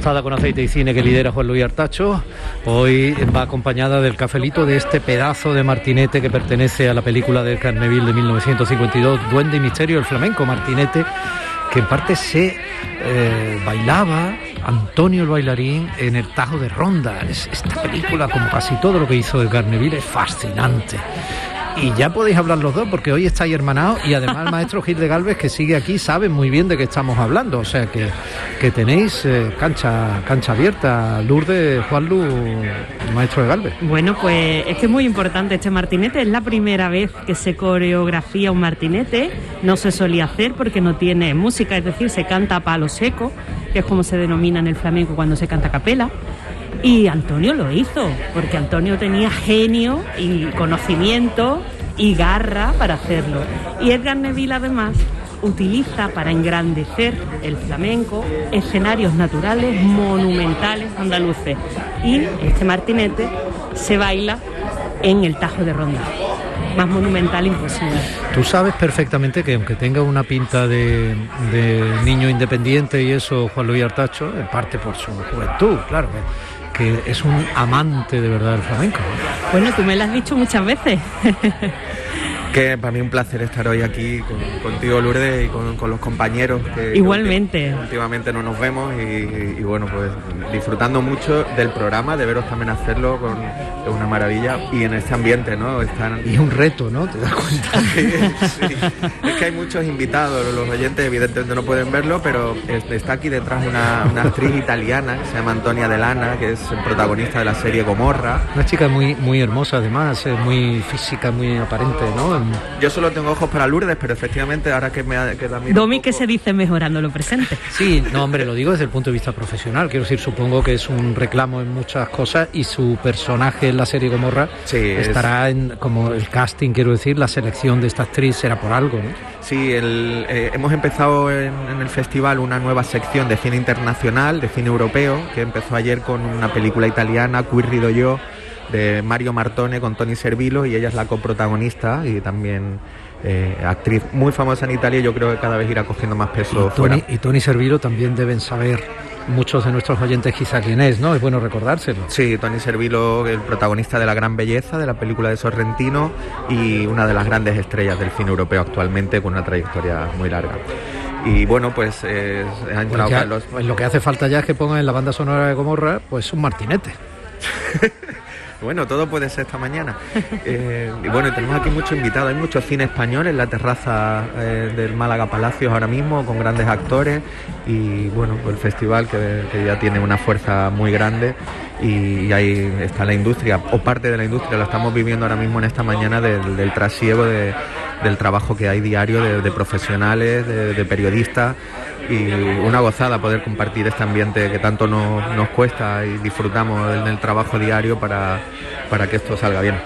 Tostada con aceite y cine que lidera Juan Luis Artacho, hoy va acompañada del cafelito de este pedazo de martinete que pertenece a la película de Carneville de 1952, Duende y Misterio, el flamenco martinete, que en parte se eh, bailaba Antonio el bailarín en el Tajo de Ronda. Es- esta película, como casi todo lo que hizo de Carneville, es fascinante. Y ya podéis hablar los dos porque hoy estáis hermanados y además el maestro Gil de Galvez que sigue aquí sabe muy bien de qué estamos hablando. O sea que, que tenéis eh, cancha, cancha abierta. Lourdes, Juanlu, maestro de Galvez. Bueno, pues es que es muy importante este martinete. Es la primera vez que se coreografía un martinete. No se solía hacer porque no tiene música, es decir, se canta a palo seco, que es como se denomina en el flamenco cuando se canta a capela. Y Antonio lo hizo, porque Antonio tenía genio y conocimiento y garra para hacerlo. Y Edgar Neville además utiliza para engrandecer el flamenco escenarios naturales monumentales andaluces. Y este martinete se baila en el Tajo de Ronda. Más monumental imposible. Tú sabes perfectamente que aunque tenga una pinta de, niño independiente y eso, Juan Luis Artacho, en parte por su juventud, claro, que es un amante de verdad del flamenco. Bueno, tú me lo has dicho muchas veces. Que para mí un placer estar hoy aquí con- contigo, Lourdes, y con, con los compañeros que, Igualmente. últimamente no nos vemos y, y bueno, pues disfrutando mucho del programa, de veros también hacerlo con, es una maravilla y en este ambiente, ¿no? Están... Y es un reto, ¿no? ¿Te das cuenta? Sí. Es que hay muchos invitados, los oyentes evidentemente no pueden verlo, pero es- está aquí detrás una, una actriz italiana que se llama Antonia Delana, que es el protagonista de la serie Gomorra. Una chica muy, muy hermosa además, eh, muy física, muy aparente, ¿no? Yo solo tengo ojos para Lourdes, pero efectivamente ahora que me ha quedado Domi, ¿qué se dice mejorando lo presente? Sí, no, hombre, lo digo desde el punto de vista profesional. Quiero decir, supongo que es un reclamo en muchas cosas y su personaje en la serie Gomorra estará en como el casting, quiero decir, la selección de esta actriz será por algo, ¿no? Sí, eh, hemos empezado en, el festival una nueva sección de cine internacional, de cine europeo, que empezó ayer con una película italiana, Qui rido yo, de Mario Martone con Tony Servilo y ella es la coprotagonista y también eh, actriz muy famosa en Italia y yo creo que cada vez irá cogiendo más peso y fuera. y Tony Servilo también deben saber muchos de nuestros oyentes quizá quién es, ¿no? Es bueno recordárselo. Sí, Tony Servilo, el protagonista de La Gran Belleza, de la película de Sorrentino y una de las grandes estrellas del cine europeo actualmente con una trayectoria muy larga. Y bueno, pues eh, ha entrado Carlos. Pues lo que hace falta ya es que pongan en la banda sonora de Gomorra pues un martinete. Bueno, todo puede ser esta mañana. Eh, y bueno, tenemos aquí muchos invitados. Hay mucho cine español en la terraza eh, del Málaga Palacios ahora mismo, con grandes actores. Y bueno, el festival que, ya tiene una fuerza muy grande. Y, ahí está la industria, o parte de la industria, lo estamos viviendo ahora mismo en esta mañana del, trasiego del trabajo que hay diario de, profesionales, de periodistas y una gozada poder compartir este ambiente que tanto nos, cuesta y disfrutamos en el trabajo diario para, para que esto salga bien.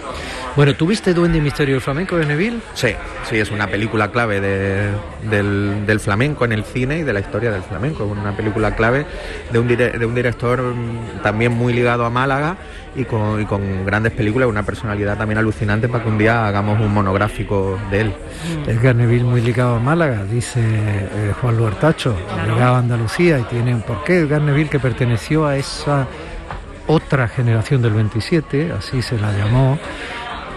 Bueno, ¿tuviste Duende y Misterio del Flamenco de Neville? Sí, sí, es una película clave del, del, flamenco en el cine y de la historia del flamenco. Una película clave de un, de un director también muy ligado a Málaga y con, con, grandes películas, una personalidad también alucinante para que un día hagamos un monográfico de él. Es Neville muy ligado a Málaga, dice eh, Juan Luertacho, ligado a Andalucía y tiene un porqué. Edgar Neville que perteneció a esa otra generación del 27, así se la llamó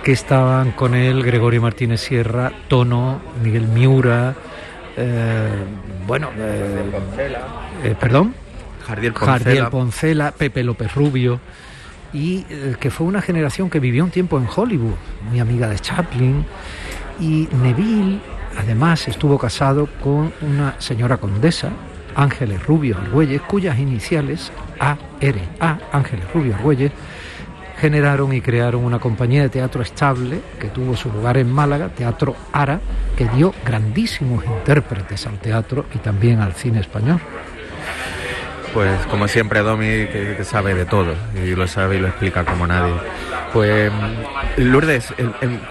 que estaban con él Gregorio Martínez Sierra, Tono, Miguel Miura, eh, bueno, eh, eh, perdón, Jardiel Poncela. Poncela, Pepe López Rubio, y que fue una generación que vivió un tiempo en Hollywood, muy amiga de Chaplin, y Neville además estuvo casado con una señora condesa, Ángeles Rubio Argüelles, cuyas iniciales ARA, Ángeles Rubio Argüelles, generaron y crearon una compañía de teatro estable que tuvo su lugar en Málaga, Teatro Ara, que dio grandísimos intérpretes al teatro y también al cine español. Pues como siempre Domi que, sabe de todo y lo sabe y lo explica como nadie. Pues Lourdes,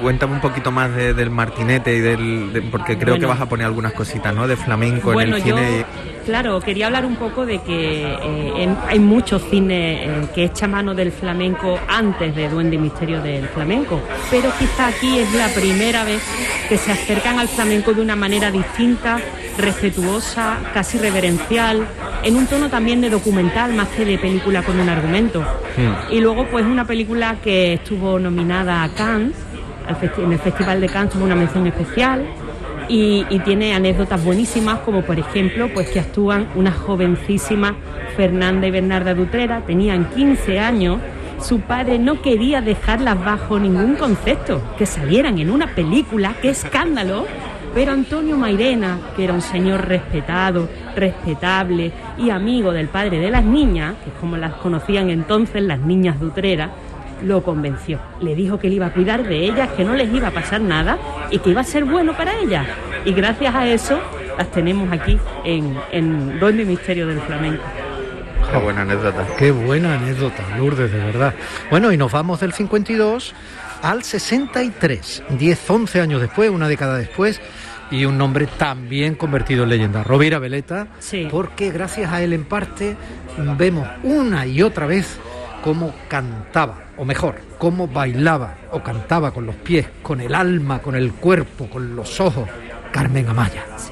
cuéntame un poquito más del martinete y del porque creo que vas a poner algunas cositas, ¿no? De flamenco en el cine. Claro, quería hablar un poco de que eh, hay mucho cine eh, que echa mano del flamenco antes de Duende y Misterio del Flamenco, pero quizá aquí es la primera vez que se acercan al flamenco de una manera distinta, respetuosa, casi reverencial, en un tono también de documental más que de película con un argumento. Hmm. Y luego pues una película que estuvo nominada a Cannes, en el Festival de Cannes tuvo una mención especial y, tiene anécdotas buenísimas, como por ejemplo, pues que actúan una jovencísima Fernanda y Bernarda Dutrera, tenían 15 años, su padre no quería dejarlas bajo ningún concepto, que salieran en una película, qué escándalo, pero Antonio Mairena, que era un señor respetado, respetable y amigo del padre de las niñas, que es como las conocían entonces las niñas Dutrera, lo convenció. Le dijo que él iba a cuidar de ellas, que no les iba a pasar nada y que iba a ser bueno para ellas. Y gracias a eso las tenemos aquí en, en Don Misterio del Flamenco. Qué buena anécdota. Qué buena anécdota, Lourdes, de verdad. Bueno, y nos vamos del 52 al 63, 10, 11 años después, una década después, y un nombre también convertido en leyenda, Rovira Veleta, sí. porque gracias a él en parte vemos una y otra vez cómo cantaba, o mejor, cómo bailaba o cantaba con los pies, con el alma, con el cuerpo, con los ojos, Carmen Amaya. Sí.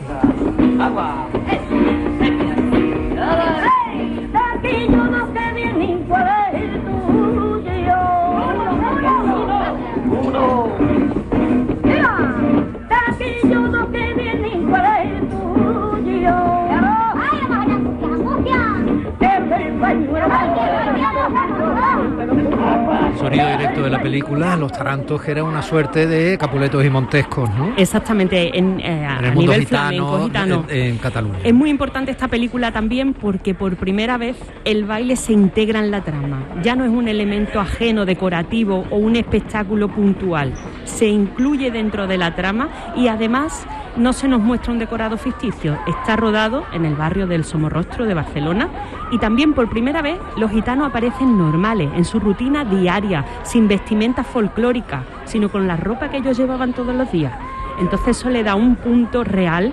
Sonido directo de la película, los tarantos que era una suerte de capuletos y montescos, ¿no? Exactamente, en, eh, el a mundo nivel gitano, flamenco, en, Cataluña. Es muy importante esta película también porque por primera vez el baile se integra en la trama. Ya no es un elemento ajeno, decorativo o un espectáculo puntual. Se incluye dentro de la trama y además no se nos muestra un decorado ficticio. Está rodado en el barrio del Somorrostro de Barcelona y también por primera vez los gitanos aparecen normales, en su rutina diaria, sin vestimenta folclórica, sino con la ropa que ellos llevaban todos los días. Entonces eso le da un punto real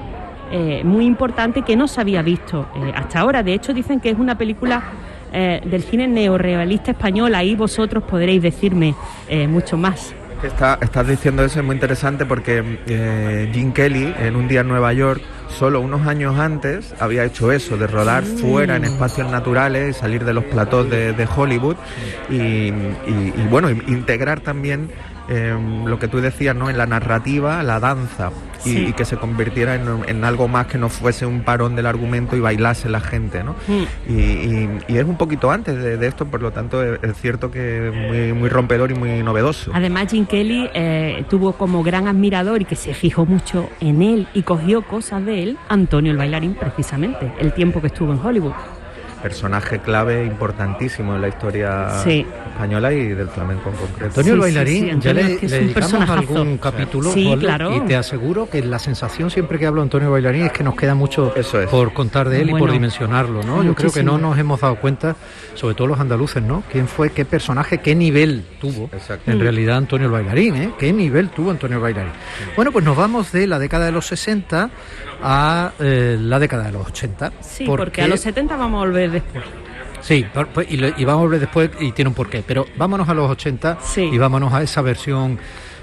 eh, muy importante que no se había visto eh, hasta ahora. De hecho, dicen que es una película eh, del cine neorrealista español. Ahí vosotros podréis decirme mucho más. Está- estás diciendo eso, es muy interesante porque eh, Jim Kelly en un día en Nueva York, solo unos años antes, había hecho eso, de rodar fuera en espacios naturales y salir de los platós de, de Hollywood y, y- y, bueno, integrar también eh, lo que tú decías, ¿no? En la narrativa, la danza y, Sí. y que se convirtiera en, en algo más que no fuese un parón del argumento y bailase la gente, ¿no? Mm. Y, y- y es un poquito antes de, de esto, por lo tanto es, es cierto que es muy, muy rompedor y muy novedoso. Además, Jim Kelly eh, tuvo como gran admirador y que se fijó mucho en él y cogió cosas de él, Antonio el bailarín, precisamente, el tiempo que estuvo en Hollywood. Personaje clave importantísimo en la historia Sí. española y del flamenco en concreto. Antonio el bailarín, ya Antonio le, le dedicamos algún capítulo, Sí, claro. y te aseguro que la sensación siempre que hablo de Antonio Bailarín es que nos queda mucho por contar de él y por dimensionarlo, ¿no? Yo creo que no nos hemos dado cuenta, sobre todo los andaluces, ¿no? ¿Quién fue, qué personaje, qué nivel tuvo en Mm. realidad Antonio el Bailarín, ¿eh? ¿Qué nivel tuvo Antonio el Bailarín? Bueno, pues nos vamos de la década de los 60 a eh, la década de los 80. Sí, porque, a los 70 vamos a volver después. Sí, pues, y, y vamos a volver después y tiene un porqué. Pero vámonos a los 80 y vámonos a esa versión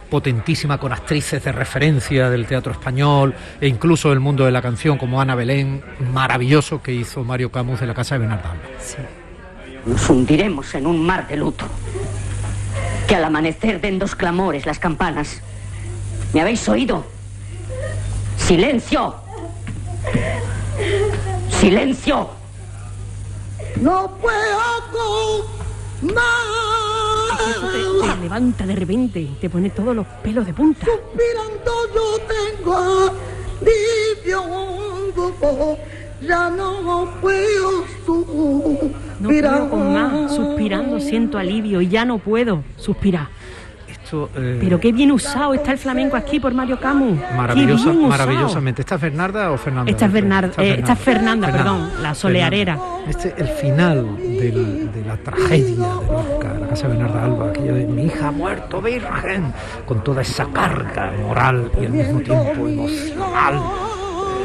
potentísima con actrices de referencia del teatro español e incluso del mundo de la canción como Ana Belén, maravilloso que hizo Mario Camus de la Casa de Bernardo Alba. Nos hundiremos en un mar de luto. Que al amanecer den dos clamores las campanas. ¿Me habéis oído? ¡Silencio! ¡Silencio! No puedo con más. Te, te levanta de repente y te pone todos los pelos de punta. Suspirando yo tengo alivio. Ya no puedo suspirar. No puedo con más, suspirando siento alivio y ya no puedo suspirar. Esto, eh, Pero qué bien usado está el flamenco aquí por Mario Camus. maravillosa- maravillosamente. ¿Esta es Bernarda o Fernanda? Esta es, Bernard- eh, esta es Fernanda, perdón, la solearera. Fernanda. Este el final del- de la tragedia de Lorca, la casa de Bernarda Alba, aquello de mi hija muerto virgen, con toda esa carga moral y al mismo tiempo emocional,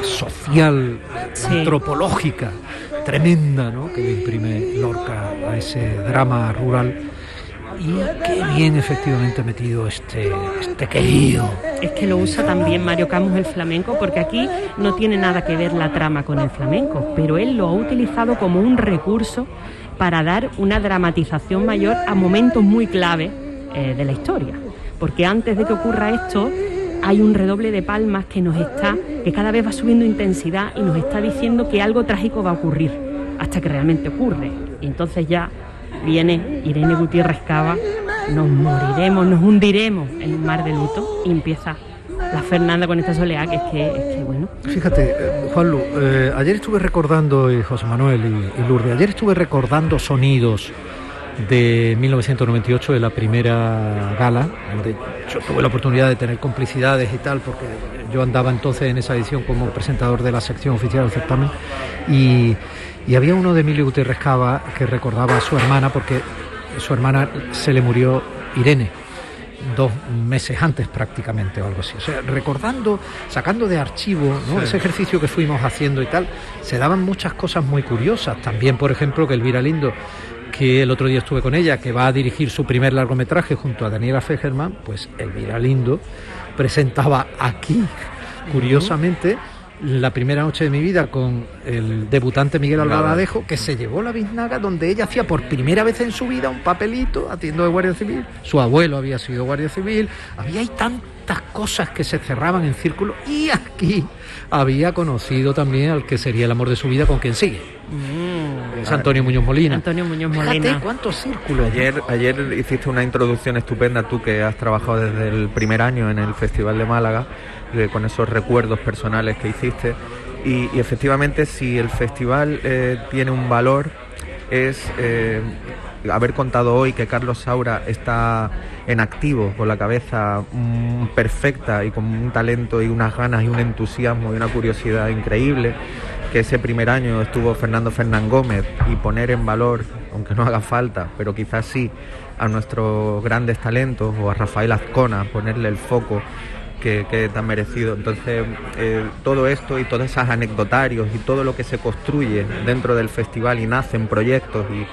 social, antropológica, tremenda, ¿no? Que le imprime Lorca a ese drama rural. Y qué bien efectivamente metido este, este querido. Es que lo usa también Mario Camus el flamenco, porque aquí no tiene nada que ver la trama con el flamenco, pero él lo ha utilizado como un recurso para dar una dramatización mayor a momentos muy clave eh, de la historia. Porque antes de que ocurra esto, hay un redoble de palmas que nos está, que cada vez va subiendo intensidad y nos está diciendo que algo trágico va a ocurrir, hasta que realmente ocurre. Y entonces ya viene Irene Gutiérrez Cava, nos moriremos, nos hundiremos en un mar de luto y empieza la Fernanda con esta soleá que es que, es que bueno. Fíjate, eh, Juanlu, eh, ayer estuve recordando, y José Manuel y Lourdes, ayer estuve recordando sonidos de 1998, de la primera gala, donde yo tuve la oportunidad de tener complicidades y tal, porque yo andaba entonces en esa edición como presentador de la sección oficial del certamen, y, y había uno de Emilio Gutiérrez Cava que recordaba a su hermana, porque su hermana se le murió Irene dos meses antes prácticamente o algo así. O sea, recordando, sacando de archivo ¿no? Sí. ese ejercicio que fuimos haciendo y tal, se daban muchas cosas muy curiosas. También, por ejemplo, que Elvira Lindo, que el otro día estuve con ella, que va a dirigir su primer largometraje junto a Daniela Fegerman, pues Elvira Lindo presentaba aquí, curiosamente, la primera noche de mi vida con el debutante Miguel Albaladejo, que se llevó la biznaga donde ella hacía por primera vez en su vida un papelito atiendo de Guardia Civil. Su abuelo había sido Guardia Civil. Había ahí tantas cosas que se cerraban en círculo. Y aquí había conocido también al que sería el amor de su vida con quien sigue. Es Antonio Muñoz Molina. Antonio Muñoz Fíjate Molina. cuántos círculos. Ayer, ayer hiciste una introducción estupenda tú que has trabajado desde el primer año en el Festival de Málaga, eh, con esos recuerdos personales que hiciste. Y, y efectivamente si el festival eh, tiene un valor es eh, haber contado hoy que Carlos Saura está en activo, con la cabeza mm, perfecta y con un talento y unas ganas y un entusiasmo y una curiosidad increíble que ese primer año estuvo Fernando Fernán Gómez y poner en valor, aunque no haga falta, pero quizás sí, a nuestros grandes talentos o a Rafael Azcona, ponerle el foco que, que tan merecido. Entonces, eh, todo esto y todos esos anecdotarios y todo lo que se construye dentro del festival y nacen proyectos y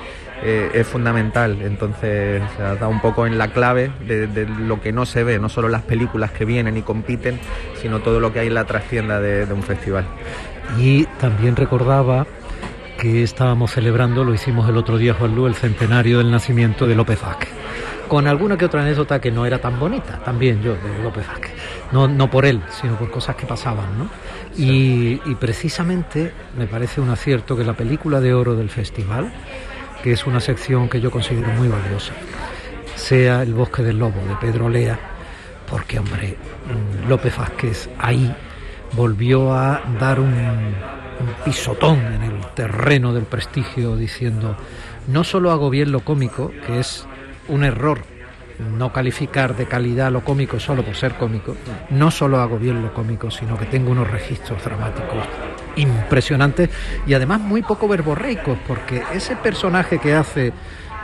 eh, es fundamental. Entonces, dado un poco en la clave de, de lo que no se ve, no solo las películas que vienen y compiten, sino todo lo que hay en la trastienda de, de un festival. Y también recordaba que estábamos celebrando, lo hicimos el otro día, Juan Lu, el centenario del nacimiento de López Vázquez. Con alguna que otra anécdota que no era tan bonita, también yo, de López Vázquez. No, no por él, sino por cosas que pasaban, ¿no? Y, y precisamente me parece un acierto que la película de oro del festival, que es una sección que yo considero muy valiosa, sea El bosque del lobo de Pedro Lea, porque, hombre, mm, López Vázquez ahí volvió a dar un, un pisotón en el terreno del prestigio diciendo, no solo hago bien lo cómico, que es un error no calificar de calidad lo cómico solo por ser cómico, no solo hago bien lo cómico, sino que tengo unos registros dramáticos impresionantes y además muy poco verborreicos, porque ese personaje que hace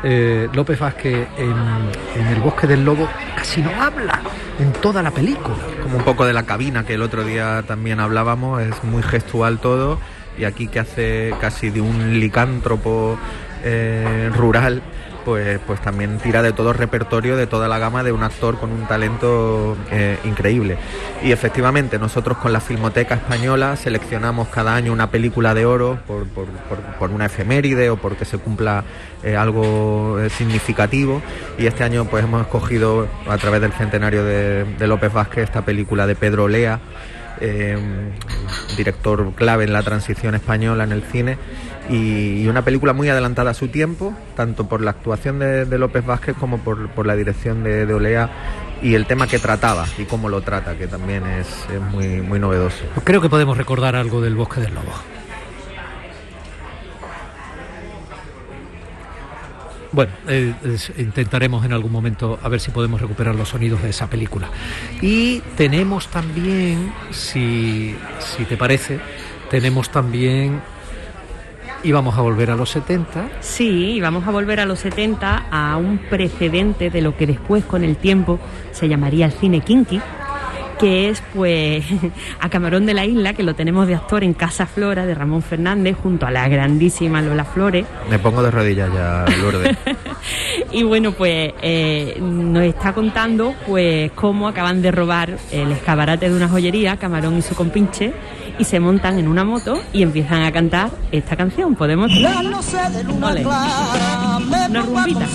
eh, López Vázquez en, en El bosque del lobo casi no habla en toda la película. Como un poco de la cabina que el otro día también hablábamos, es muy gestual todo y aquí que hace casi de un licántropo eh, rural, pues, pues también tira de todo el repertorio, de toda la gama de un actor con un talento eh, increíble. Y efectivamente nosotros con la Filmoteca Española seleccionamos cada año una película de oro por, por, por, una efeméride o porque se cumpla eh, algo eh, significativo y este año pues hemos escogido a través del centenario de, de López Vázquez esta película de Pedro Lea eh, director clave en la transición española en el cine y, una película muy adelantada a su tiempo, tanto por la actuación de, López Vázquez como por, la dirección de, de, Olea y el tema que trataba y cómo lo trata, que también es, muy, novedoso. Creo que podemos recordar algo del Bosque del Lobo. Bueno, eh, intentaremos en algún momento a ver si podemos recuperar los sonidos de esa película. Y tenemos también, si, si te parece, tenemos también y vamos a volver a los 70. Sí, vamos a volver a los 70 a un precedente de lo que después con el tiempo se llamaría el cine kinky, que es pues a Camarón de la Isla, que lo tenemos de actor en Casa Flora de Ramón Fernández junto a la grandísima Lola Flores. Me pongo de rodillas ya, Lourdes. y bueno, pues eh, nos está contando pues cómo acaban de robar el escaparate de una joyería, Camarón y su compinche, y se montan en una moto y empiezan a cantar esta canción. Podemos. La noche de luna clara me Una rumbita.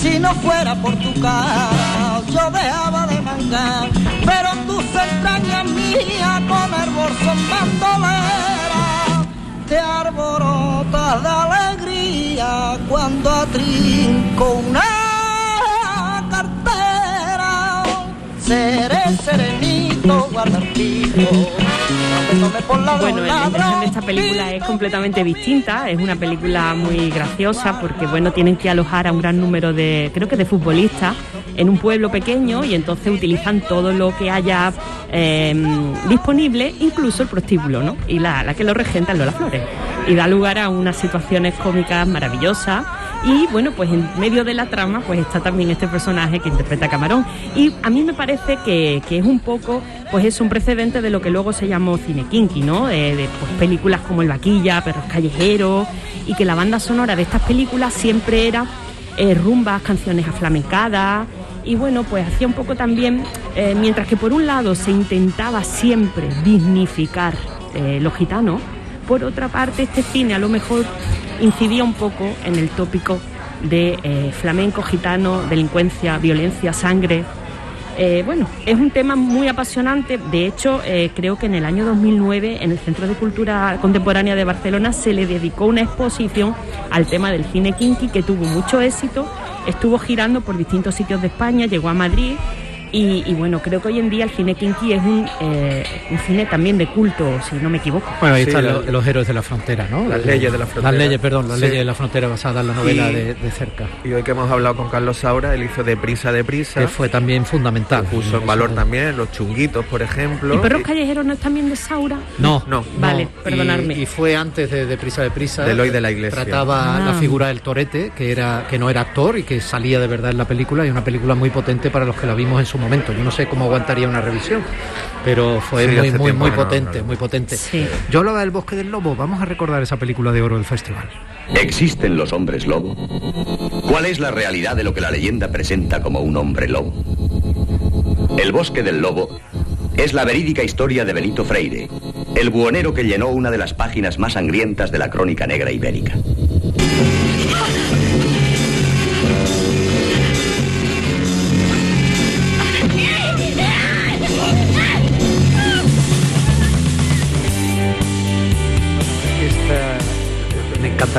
Si no fuera por tu cara yo dejaba de mangar. Pero tus entrañas mías con el bolso bandolera te arborotas de alegría cuando atrinco una cartera. Seré serenito la Bueno, la intención de esta película es completamente distinta. Es una película muy graciosa porque, bueno, tienen que alojar a un gran número de, creo que de futbolistas en un pueblo pequeño y entonces utilizan todo lo que haya eh, disponible, incluso el prostíbulo, ¿no? Y la, la que lo regenta es Lola Flores. Y da lugar a unas situaciones cómicas maravillosas. Y bueno, pues en medio de la trama pues está también este personaje que interpreta a Camarón. Y a mí me parece que, que es un poco, pues es un precedente de lo que luego se llamó cine kinky, ¿no? De, de, pues, películas como El Vaquilla, Perros Callejeros, y que la banda sonora de estas películas siempre era eh, rumbas, canciones aflamencadas, y bueno, pues hacía un poco también, eh, mientras que por un lado se intentaba siempre dignificar eh, los gitanos, por otra parte este cine a lo mejor incidía un poco en el tópico de eh, flamenco, gitano, delincuencia, violencia, sangre. Eh, bueno, es un tema muy apasionante. De hecho, eh, creo que en el año 2009 en el Centro de Cultura Contemporánea de Barcelona se le dedicó una exposición al tema del cine kinky que tuvo mucho éxito. Estuvo girando por distintos sitios de España, llegó a Madrid y, bueno, creo que hoy en día el cine kinky es un, eh, un cine también de culto, si no me equivoco. Bueno, ahí están los héroes de la frontera, ¿no? Las leyes de la frontera. Las leyes, perdón, las leyes de la frontera basadas en la novela de, cerca. Y hoy que hemos hablado con Carlos Saura, él hizo Deprisa, Deprisa. Que fue también fundamental. puso en valor también los chunguitos, por ejemplo. ¿Y Perros Callejeros no es también de Saura? No, no. Vale, perdonadme. Y, fue antes de Deprisa, Deprisa. Del hoy de la iglesia. Trataba la ah. figura del torete, que, era, que no era actor y que salía de verdad en la película, y una película muy potente para los que la vimos en su momento. Yo no sé cómo aguantaría una revisión. Pero fue muy, muy, muy potente, muy potente. Yo hablaba del Bosque del Lobo. Vamos a recordar esa película de oro del festival. ¿Existen los hombres lobo? ¿Cuál es la realidad de lo que la leyenda presenta como un hombre lobo? El Bosque del Lobo es la verídica historia de Benito Freire, el buhonero que llenó una de las páginas más sangrientas de la crónica negra ibérica.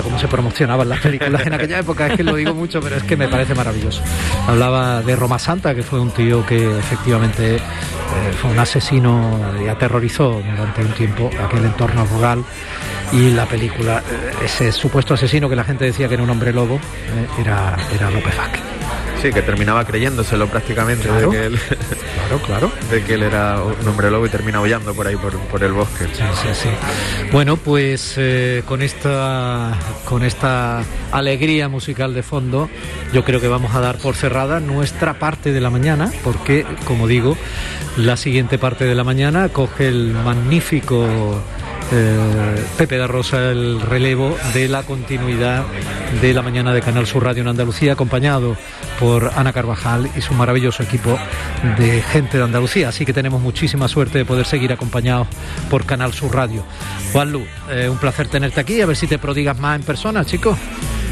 Cómo se promocionaban las películas en aquella época, es que lo digo mucho, pero es que me parece maravilloso. Hablaba de Roma Santa, que fue un tío que efectivamente eh, fue un asesino y aterrorizó durante un tiempo aquel entorno rural y la película, eh, ese supuesto asesino que la gente decía que era un hombre lobo, eh, era, era López Vázquez. Sí, que terminaba creyéndoselo prácticamente claro, de que él, claro, claro. de que él era un hombre lobo y termina aullando por ahí por, el bosque. Sí, sí, sí. Bueno, pues eh, con esta con esta alegría musical de fondo, yo creo que vamos a dar por cerrada nuestra parte de la mañana, porque como digo, la siguiente parte de la mañana coge el magnífico eh, Pepe da Rosa el relevo de la continuidad de la mañana de Canal Sur Radio en Andalucía, acompañado por Ana Carvajal y su maravilloso equipo de gente de Andalucía. Así que tenemos muchísima suerte de poder seguir acompañados por Canal Sur Radio. Juan Lu, eh, un placer tenerte aquí, a ver si te prodigas más en persona, chicos.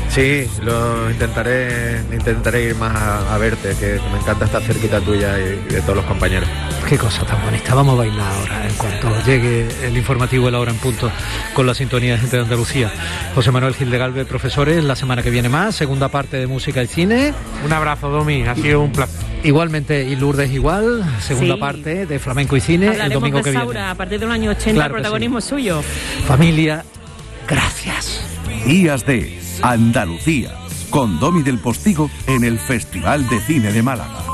Sí, lo intentaré, intentaré ir más a, verte, que me encanta estar cerquita tuya y, de todos los compañeros. Qué cosa tan bonita. Vamos a bailar ahora, en cuanto llegue el informativo de la hora en punto con la sintonía de gente de Andalucía. José Manuel Gil de Galvez, profesores, la semana que viene más, segunda parte de música y cine. Un abrazo, Domi, ha sido un placer. Igualmente, y Lourdes igual, segunda parte de flamenco y cine el domingo que viene. a partir del año 80, el protagonismo suyo. Familia, gracias. Días de Andalucía, con Domi del Postigo en el Festival de Cine de Málaga.